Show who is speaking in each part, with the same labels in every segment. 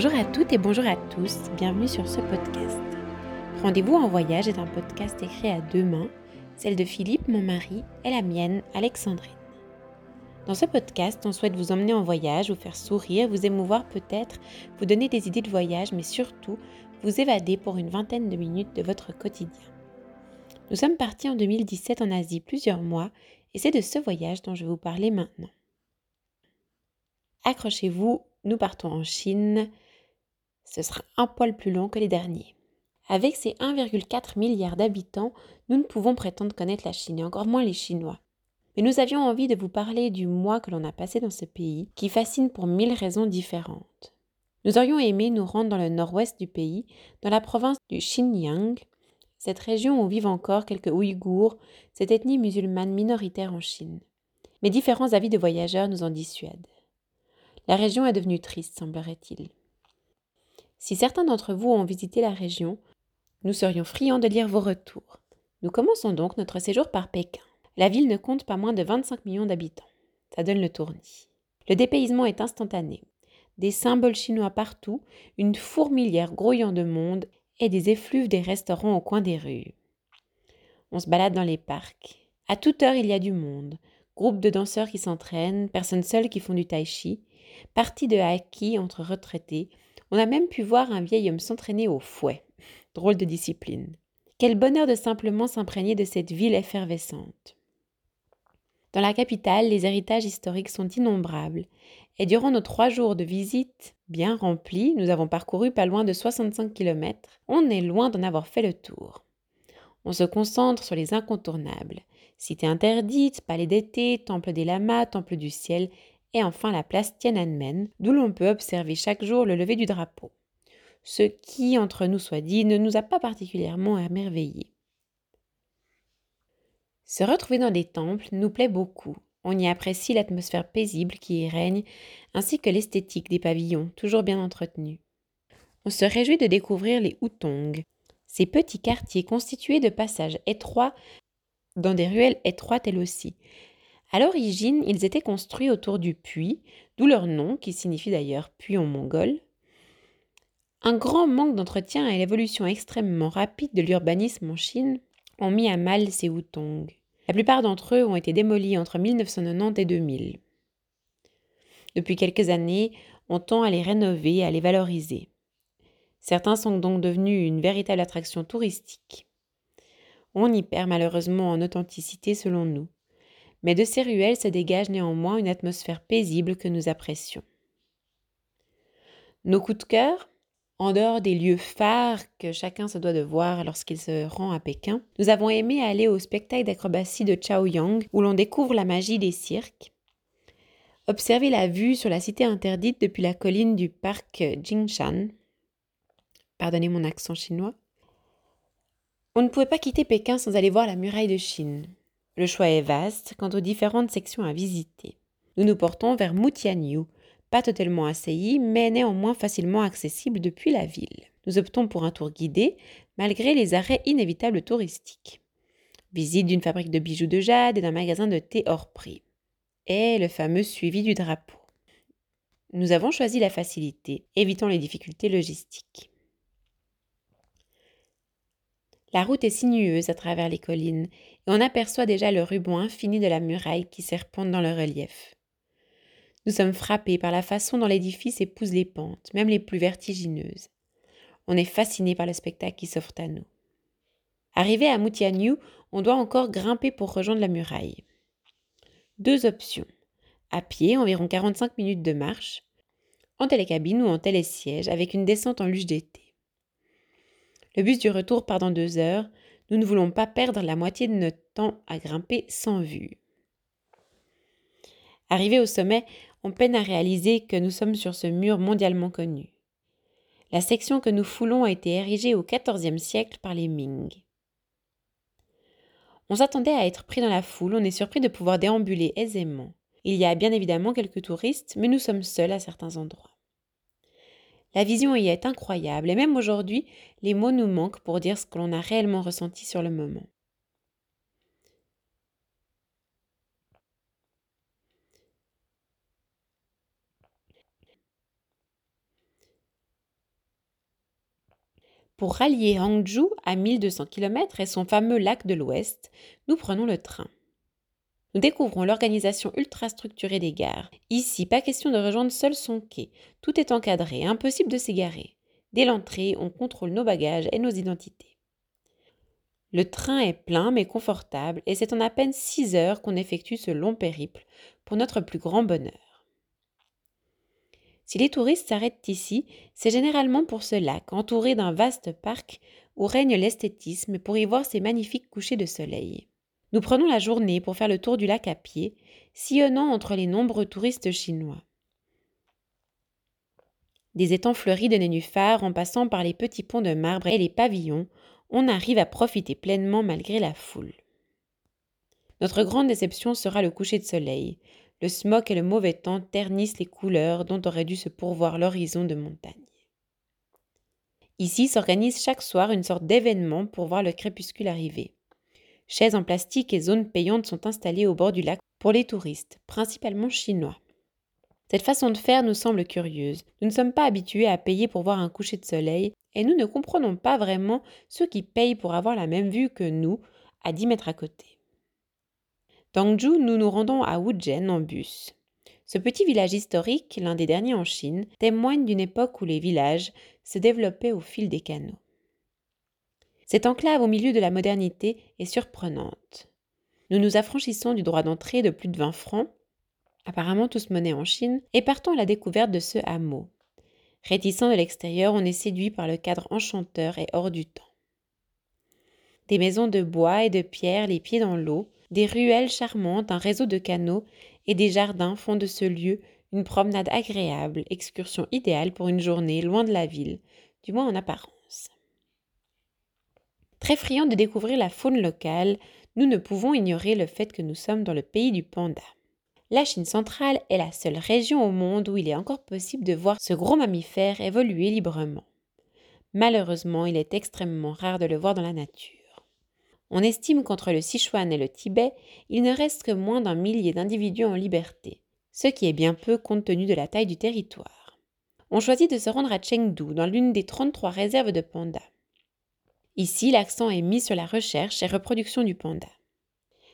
Speaker 1: Bonjour à toutes et bonjour à tous, bienvenue sur ce podcast. Rendez-vous en voyage est un podcast écrit à deux mains, celle de Philippe, mon mari, et la mienne, Alexandrine. Dans ce podcast, on souhaite vous emmener en voyage, vous faire sourire, vous émouvoir peut-être, vous donner des idées de voyage, mais surtout vous évader pour une vingtaine de minutes de votre quotidien. Nous sommes partis en 2017 en Asie plusieurs mois, et c'est de ce voyage dont je vais vous parler maintenant. Accrochez-vous, nous partons en Chine. Ce sera un poil plus long que les derniers. Avec ses 1,4 milliard d'habitants, nous ne pouvons prétendre connaître la Chine et encore moins les Chinois. Mais nous avions envie de vous parler du mois que l'on a passé dans ce pays, qui fascine pour mille raisons différentes. Nous aurions aimé nous rendre dans le nord-ouest du pays, dans la province du Xinjiang, cette région où vivent encore quelques Ouïghours, cette ethnie musulmane minoritaire en Chine. Mais différents avis de voyageurs nous en dissuadent. La région est devenue triste, semblerait-il. Si certains d'entre vous ont visité la région, nous serions friands de lire vos retours. Nous commençons donc notre séjour par Pékin. La ville ne compte pas moins de 25 millions d'habitants. Ça donne le tournis. Le dépaysement est instantané. Des symboles chinois partout, une fourmilière grouillant de monde et des effluves des restaurants au coin des rues. On se balade dans les parcs. À toute heure, il y a du monde. Groupes de danseurs qui s'entraînent, personnes seules qui font du tai chi, Partie de haki entre retraités, on a même pu voir un vieil homme s'entraîner au fouet. Drôle de discipline. Quel bonheur de simplement s'imprégner de cette ville effervescente. Dans la capitale, les héritages historiques sont innombrables, et durant nos trois jours de visite bien remplis, nous avons parcouru pas loin de 65 km, on est loin d'en avoir fait le tour. On se concentre sur les incontournables. Cité interdite, palais d'été, temple des lamas, temple du ciel et enfin la place Tiananmen, d'où l'on peut observer chaque jour le lever du drapeau. Ce qui, entre nous soit dit, ne nous a pas particulièrement émerveillés. Se retrouver dans des temples nous plaît beaucoup. On y apprécie l'atmosphère paisible qui y règne, ainsi que l'esthétique des pavillons, toujours bien entretenus. On se réjouit de découvrir les Hutong, ces petits quartiers constitués de passages étroits dans des ruelles étroites elles aussi, à l'origine, ils étaient construits autour du puits, d'où leur nom, qui signifie d'ailleurs puits en mongol. Un grand manque d'entretien et l'évolution extrêmement rapide de l'urbanisme en Chine ont mis à mal ces Hutong. La plupart d'entre eux ont été démolis entre 1990 et 2000. Depuis quelques années, on tend à les rénover à les valoriser. Certains sont donc devenus une véritable attraction touristique. On y perd malheureusement en authenticité selon nous mais de ces ruelles se dégage néanmoins une atmosphère paisible que nous apprécions. Nos coups de cœur, en dehors des lieux phares que chacun se doit de voir lorsqu'il se rend à Pékin, nous avons aimé aller au spectacle d'acrobatie de Chaoyang où l'on découvre la magie des cirques, observer la vue sur la cité interdite depuis la colline du parc Jingshan, pardonnez mon accent chinois, on ne pouvait pas quitter Pékin sans aller voir la muraille de Chine. Le choix est vaste quant aux différentes sections à visiter. Nous nous portons vers Mutianyu, pas totalement assailli, mais néanmoins facilement accessible depuis la ville. Nous optons pour un tour guidé, malgré les arrêts inévitables touristiques. Visite d'une fabrique de bijoux de jade et d'un magasin de thé hors prix. Et le fameux suivi du drapeau. Nous avons choisi la facilité, évitant les difficultés logistiques. La route est sinueuse à travers les collines, et on aperçoit déjà le ruban infini de la muraille qui serpente dans le relief. Nous sommes frappés par la façon dont l'édifice épouse les pentes, même les plus vertigineuses. On est fasciné par le spectacle qui s'offre à nous. Arrivé à Mutianyu, on doit encore grimper pour rejoindre la muraille. Deux options. À pied, environ 45 minutes de marche, en télécabine ou en télésiège, avec une descente en luge d'été. Le bus du retour part dans deux heures. Nous ne voulons pas perdre la moitié de notre temps à grimper sans vue. Arrivé au sommet, on peine à réaliser que nous sommes sur ce mur mondialement connu. La section que nous foulons a été érigée au XIVe siècle par les Ming. On s'attendait à être pris dans la foule, on est surpris de pouvoir déambuler aisément. Il y a bien évidemment quelques touristes, mais nous sommes seuls à certains endroits. La vision y est incroyable et même aujourd'hui, les mots nous manquent pour dire ce que l'on a réellement ressenti sur le moment. Pour rallier Hangzhou à 1200 km et son fameux lac de l'Ouest, nous prenons le train. Découvrons l'organisation ultra structurée des gares. Ici, pas question de rejoindre seul son quai. Tout est encadré, impossible de s'égarer. Dès l'entrée, on contrôle nos bagages et nos identités. Le train est plein mais confortable et c'est en à peine 6 heures qu'on effectue ce long périple pour notre plus grand bonheur. Si les touristes s'arrêtent ici, c'est généralement pour ce lac entouré d'un vaste parc où règne l'esthétisme pour y voir ces magnifiques couchers de soleil. Nous prenons la journée pour faire le tour du lac à pied, sillonnant entre les nombreux touristes chinois. Des étangs fleuris de nénuphars en passant par les petits ponts de marbre et les pavillons, on arrive à profiter pleinement malgré la foule. Notre grande déception sera le coucher de soleil. Le smog et le mauvais temps ternissent les couleurs dont aurait dû se pourvoir l'horizon de montagne. Ici s'organise chaque soir une sorte d'événement pour voir le crépuscule arriver. Chaises en plastique et zones payantes sont installées au bord du lac pour les touristes, principalement chinois. Cette façon de faire nous semble curieuse. Nous ne sommes pas habitués à payer pour voir un coucher de soleil et nous ne comprenons pas vraiment ceux qui payent pour avoir la même vue que nous, à 10 mètres à côté. Dangzhou, nous nous rendons à Wuzhen en bus. Ce petit village historique, l'un des derniers en Chine, témoigne d'une époque où les villages se développaient au fil des canaux. Cette enclave au milieu de la modernité est surprenante. Nous nous affranchissons du droit d'entrée de plus de 20 francs, apparemment tous monnaie en Chine, et partons à la découverte de ce hameau. Réticent de l'extérieur, on est séduit par le cadre enchanteur et hors du temps. Des maisons de bois et de pierre les pieds dans l'eau, des ruelles charmantes, un réseau de canaux et des jardins font de ce lieu une promenade agréable, excursion idéale pour une journée loin de la ville, du moins en apparence. Très friands de découvrir la faune locale, nous ne pouvons ignorer le fait que nous sommes dans le pays du panda. La Chine centrale est la seule région au monde où il est encore possible de voir ce gros mammifère évoluer librement. Malheureusement, il est extrêmement rare de le voir dans la nature. On estime qu'entre le Sichuan et le Tibet, il ne reste que moins d'un millier d'individus en liberté, ce qui est bien peu compte tenu de la taille du territoire. On choisit de se rendre à Chengdu, dans l'une des 33 réserves de pandas. Ici, l'accent est mis sur la recherche et reproduction du panda.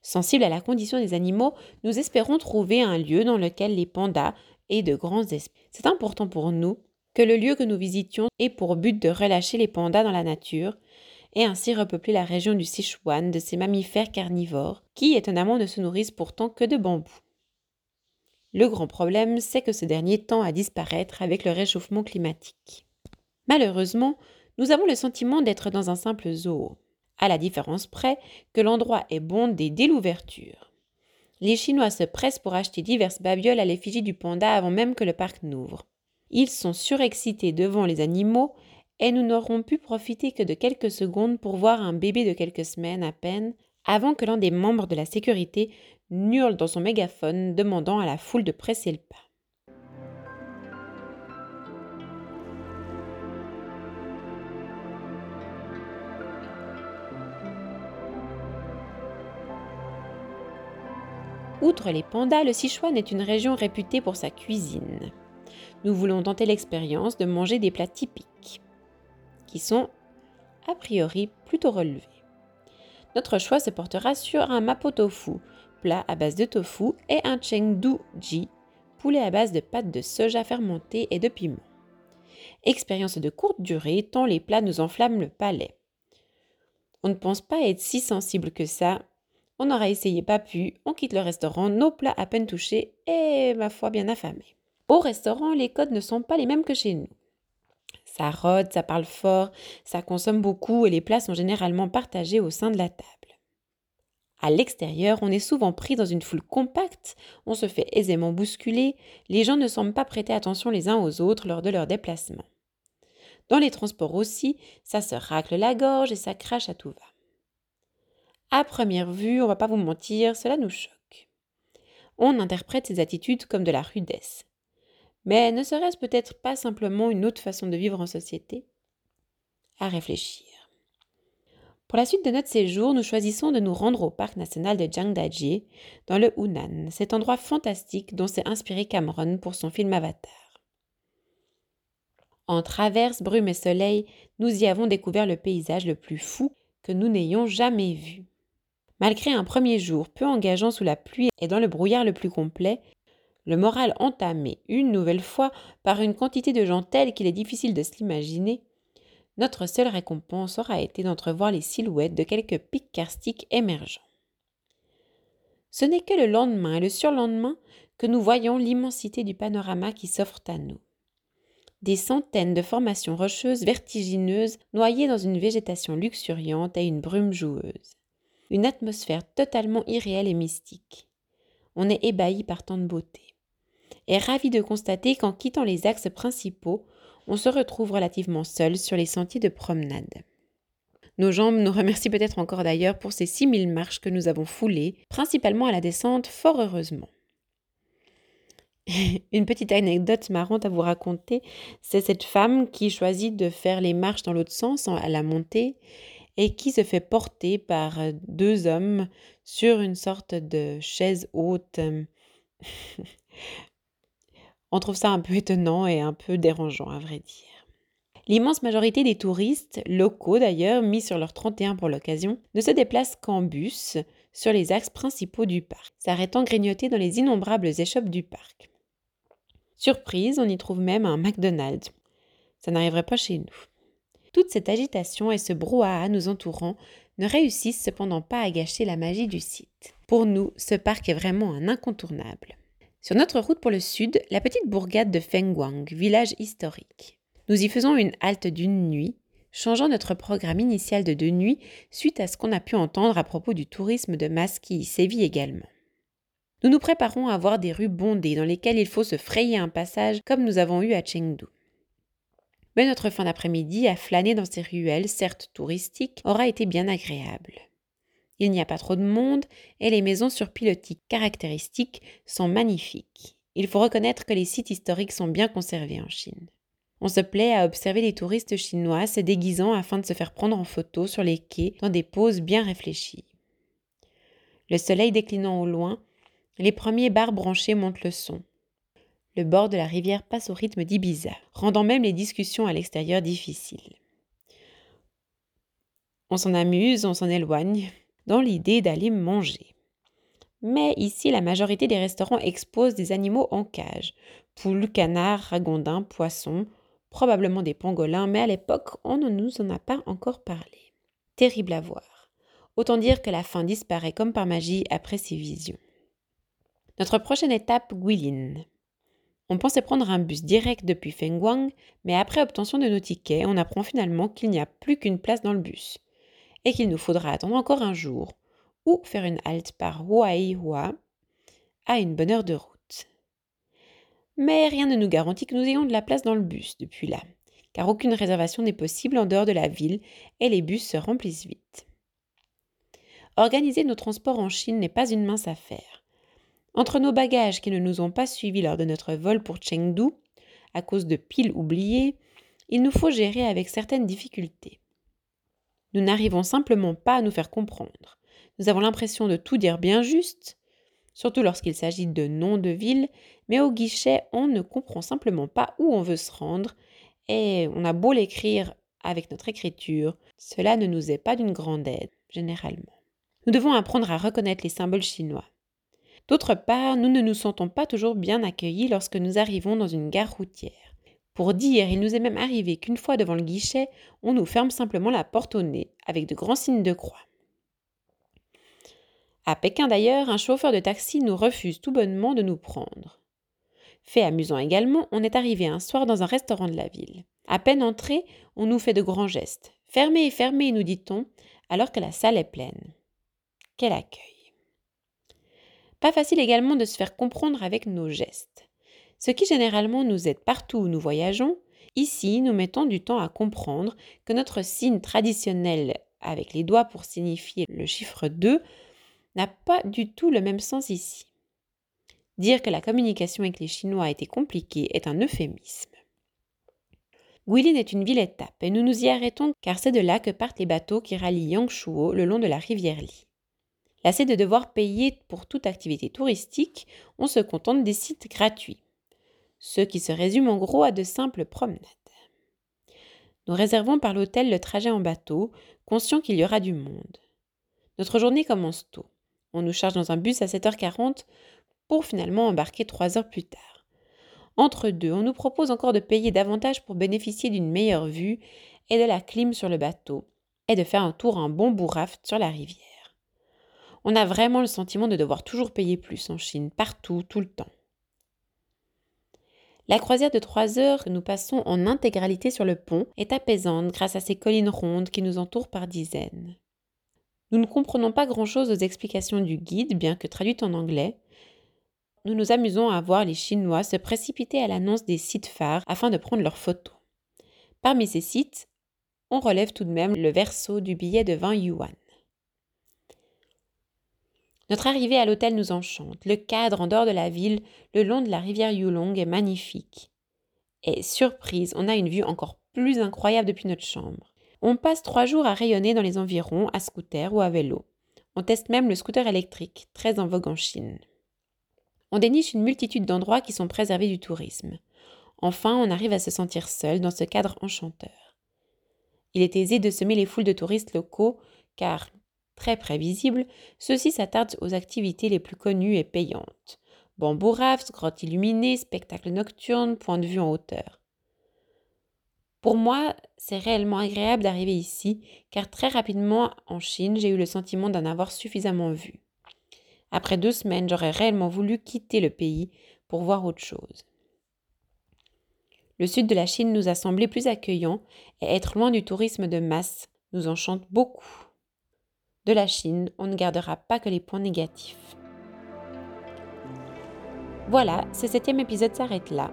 Speaker 1: Sensibles à la condition des animaux, nous espérons trouver un lieu dans lequel les pandas aient de grands esprits. C'est important pour nous que le lieu que nous visitions ait pour but de relâcher les pandas dans la nature et ainsi repeupler la région du Sichuan de ces mammifères carnivores qui, étonnamment, ne se nourrissent pourtant que de bambou. Le grand problème, c'est que ce dernier tend à disparaître avec le réchauffement climatique. Malheureusement, nous avons le sentiment d'être dans un simple zoo, à la différence près que l'endroit est bondé dès l'ouverture. Les Chinois se pressent pour acheter diverses babioles à l'effigie du panda avant même que le parc n'ouvre. Ils sont surexcités devant les animaux et nous n'aurons pu profiter que de quelques secondes pour voir un bébé de quelques semaines à peine avant que l'un des membres de la sécurité n'hurle dans son mégaphone demandant à la foule de presser le pas. Outre les pandas, le Sichuan est une région réputée pour sa cuisine. Nous voulons tenter l'expérience de manger des plats typiques, qui sont a priori plutôt relevés. Notre choix se portera sur un mapo tofu, plat à base de tofu, et un chengdu ji, poulet à base de pâte de soja fermentée et de piment. Expérience de courte durée tant les plats nous enflamment le palais. On ne pense pas être si sensible que ça on aura essayé, pas pu, on quitte le restaurant, nos plats à peine touchés et, ma foi, bien affamés. Au restaurant, les codes ne sont pas les mêmes que chez nous. Ça rôde, ça parle fort, ça consomme beaucoup et les plats sont généralement partagés au sein de la table. À l'extérieur, on est souvent pris dans une foule compacte, on se fait aisément bousculer, les gens ne semblent pas prêter attention les uns aux autres lors de leur déplacement. Dans les transports aussi, ça se racle la gorge et ça crache à tout va. À première vue, on va pas vous mentir, cela nous choque. On interprète ces attitudes comme de la rudesse. Mais ne serait-ce peut-être pas simplement une autre façon de vivre en société? À réfléchir. Pour la suite de notre séjour, nous choisissons de nous rendre au parc national de Jiangdaji, dans le Hunan, cet endroit fantastique dont s'est inspiré Cameron pour son film Avatar. En traverse, brume et soleil, nous y avons découvert le paysage le plus fou que nous n'ayons jamais vu. Malgré un premier jour peu engageant sous la pluie et dans le brouillard le plus complet, le moral entamé une nouvelle fois par une quantité de gens tels qu'il est difficile de se l'imaginer, notre seule récompense aura été d'entrevoir les silhouettes de quelques pics karstiques émergents. Ce n'est que le lendemain et le surlendemain que nous voyons l'immensité du panorama qui s'offre à nous. Des centaines de formations rocheuses vertigineuses noyées dans une végétation luxuriante et une brume joueuse. Une atmosphère totalement irréelle et mystique. On est ébahi par tant de beauté. Et ravi de constater qu'en quittant les axes principaux, on se retrouve relativement seul sur les sentiers de promenade. Nos jambes nous remercient peut-être encore d'ailleurs pour ces 6000 marches que nous avons foulées, principalement à la descente, fort heureusement. Une petite anecdote marrante à vous raconter, c'est cette femme qui choisit de faire les marches dans l'autre sens, à la montée, et qui se fait porter par deux hommes sur une sorte de chaise haute. On trouve ça un peu étonnant et un peu dérangeant, à vrai dire. L'immense majorité des touristes, locaux d'ailleurs, mis sur leur 31 pour l'occasion, ne se déplacent qu'en bus sur les axes principaux du parc, s'arrêtant grignoter dans les innombrables échoppes du parc. Surprise, on y trouve même un McDonald's. Ça n'arriverait pas chez nous. Toute cette agitation et ce brouhaha nous entourant ne réussissent cependant pas à gâcher la magie du site. Pour nous, ce parc est vraiment un incontournable. Sur notre route pour le sud, la petite bourgade de Fengguang, village historique. Nous y faisons une halte d'une nuit, changeant notre programme initial de deux nuits suite à ce qu'on a pu entendre à propos du tourisme de masse qui y sévit également. Nous nous préparons à voir des rues bondées dans lesquelles il faut se frayer un passage comme nous avons eu à Chengdu. Mais notre fin d'après-midi à flâner dans ces ruelles, certes touristiques, aura été bien agréable. Il n'y a pas trop de monde et les maisons sur pilotis caractéristiques sont magnifiques. Il faut reconnaître que les sites historiques sont bien conservés en Chine. On se plaît à observer les touristes chinois se déguisant afin de se faire prendre en photo sur les quais dans des poses bien réfléchies. Le soleil déclinant au loin, les premiers bars branchés montent le son. Le bord de la rivière passe au rythme d'Ibiza, rendant même les discussions à l'extérieur difficiles. On s'en amuse, on s'en éloigne, dans l'idée d'aller manger. Mais ici, la majorité des restaurants exposent des animaux en cage poules, canards, ragondins, poissons, probablement des pangolins, mais à l'époque, on ne nous en a pas encore parlé. Terrible à voir. Autant dire que la faim disparaît comme par magie après ces visions. Notre prochaine étape, Guilin. On pensait prendre un bus direct depuis Fengguang, mais après obtention de nos tickets, on apprend finalement qu'il n'y a plus qu'une place dans le bus et qu'il nous faudra attendre encore un jour ou faire une halte par Huaihua à une bonne heure de route. Mais rien ne nous garantit que nous ayons de la place dans le bus depuis là, car aucune réservation n'est possible en dehors de la ville et les bus se remplissent vite. Organiser nos transports en Chine n'est pas une mince affaire. Entre nos bagages qui ne nous ont pas suivis lors de notre vol pour Chengdu, à cause de piles oubliées, il nous faut gérer avec certaines difficultés. Nous n'arrivons simplement pas à nous faire comprendre. Nous avons l'impression de tout dire bien juste, surtout lorsqu'il s'agit de noms de villes, mais au guichet, on ne comprend simplement pas où on veut se rendre, et on a beau l'écrire avec notre écriture, cela ne nous est pas d'une grande aide, généralement. Nous devons apprendre à reconnaître les symboles chinois. D'autre part, nous ne nous sentons pas toujours bien accueillis lorsque nous arrivons dans une gare routière. Pour dire, il nous est même arrivé qu'une fois devant le guichet, on nous ferme simplement la porte au nez, avec de grands signes de croix. À Pékin d'ailleurs, un chauffeur de taxi nous refuse tout bonnement de nous prendre. Fait amusant également, on est arrivé un soir dans un restaurant de la ville. À peine entré, on nous fait de grands gestes. Fermez, fermez, nous dit-on, alors que la salle est pleine. Quel accueil. Pas facile également de se faire comprendre avec nos gestes. Ce qui généralement nous aide partout où nous voyageons, ici nous mettons du temps à comprendre que notre signe traditionnel avec les doigts pour signifier le chiffre 2 n'a pas du tout le même sens ici. Dire que la communication avec les Chinois a été compliquée est un euphémisme. Guilin est une ville-étape et nous nous y arrêtons car c'est de là que partent les bateaux qui rallient Yangshuo le long de la rivière Li. Lassé de devoir payer pour toute activité touristique, on se contente des sites gratuits ce qui se résume en gros à de simples promenades. Nous réservons par l'hôtel le trajet en bateau, conscient qu'il y aura du monde. Notre journée commence tôt. On nous charge dans un bus à 7h40 pour finalement embarquer 3 heures plus tard. Entre deux, on nous propose encore de payer davantage pour bénéficier d'une meilleure vue et de la clim sur le bateau, et de faire un tour en bon bout raft sur la rivière. On a vraiment le sentiment de devoir toujours payer plus en Chine, partout, tout le temps. La croisière de trois heures que nous passons en intégralité sur le pont est apaisante grâce à ces collines rondes qui nous entourent par dizaines. Nous ne comprenons pas grand-chose aux explications du guide, bien que traduites en anglais. Nous nous amusons à voir les Chinois se précipiter à l'annonce des sites phares afin de prendre leurs photos. Parmi ces sites, on relève tout de même le verso du billet de 20 yuan. Notre arrivée à l'hôtel nous enchante. Le cadre en dehors de la ville, le long de la rivière Yulong, est magnifique. Et surprise, on a une vue encore plus incroyable depuis notre chambre. On passe trois jours à rayonner dans les environs à scooter ou à vélo. On teste même le scooter électrique, très en vogue en Chine. On déniche une multitude d'endroits qui sont préservés du tourisme. Enfin, on arrive à se sentir seul dans ce cadre enchanteur. Il est aisé de semer les foules de touristes locaux, car Très prévisible, ceux-ci s'attardent aux activités les plus connues et payantes. Bamboo rafts, grottes illuminées, spectacles nocturnes, points de vue en hauteur. Pour moi, c'est réellement agréable d'arriver ici, car très rapidement en Chine, j'ai eu le sentiment d'en avoir suffisamment vu. Après deux semaines, j'aurais réellement voulu quitter le pays pour voir autre chose. Le sud de la Chine nous a semblé plus accueillant et être loin du tourisme de masse nous enchante beaucoup de la Chine, on ne gardera pas que les points négatifs. Voilà, ce septième épisode s'arrête là.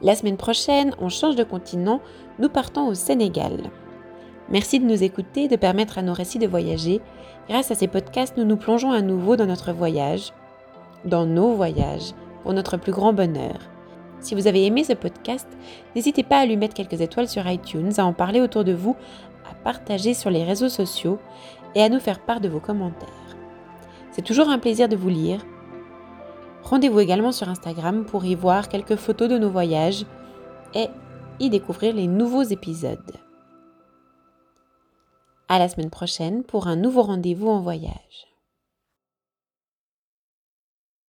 Speaker 1: La semaine prochaine, on change de continent, nous partons au Sénégal. Merci de nous écouter, de permettre à nos récits de voyager. Grâce à ces podcasts, nous nous plongeons à nouveau dans notre voyage, dans nos voyages, pour notre plus grand bonheur. Si vous avez aimé ce podcast, n'hésitez pas à lui mettre quelques étoiles sur iTunes, à en parler autour de vous, partager sur les réseaux sociaux et à nous faire part de vos commentaires. C'est toujours un plaisir de vous lire. Rendez-vous également sur Instagram pour y voir quelques photos de nos voyages et y découvrir les nouveaux épisodes. À la semaine prochaine pour un nouveau rendez-vous en voyage.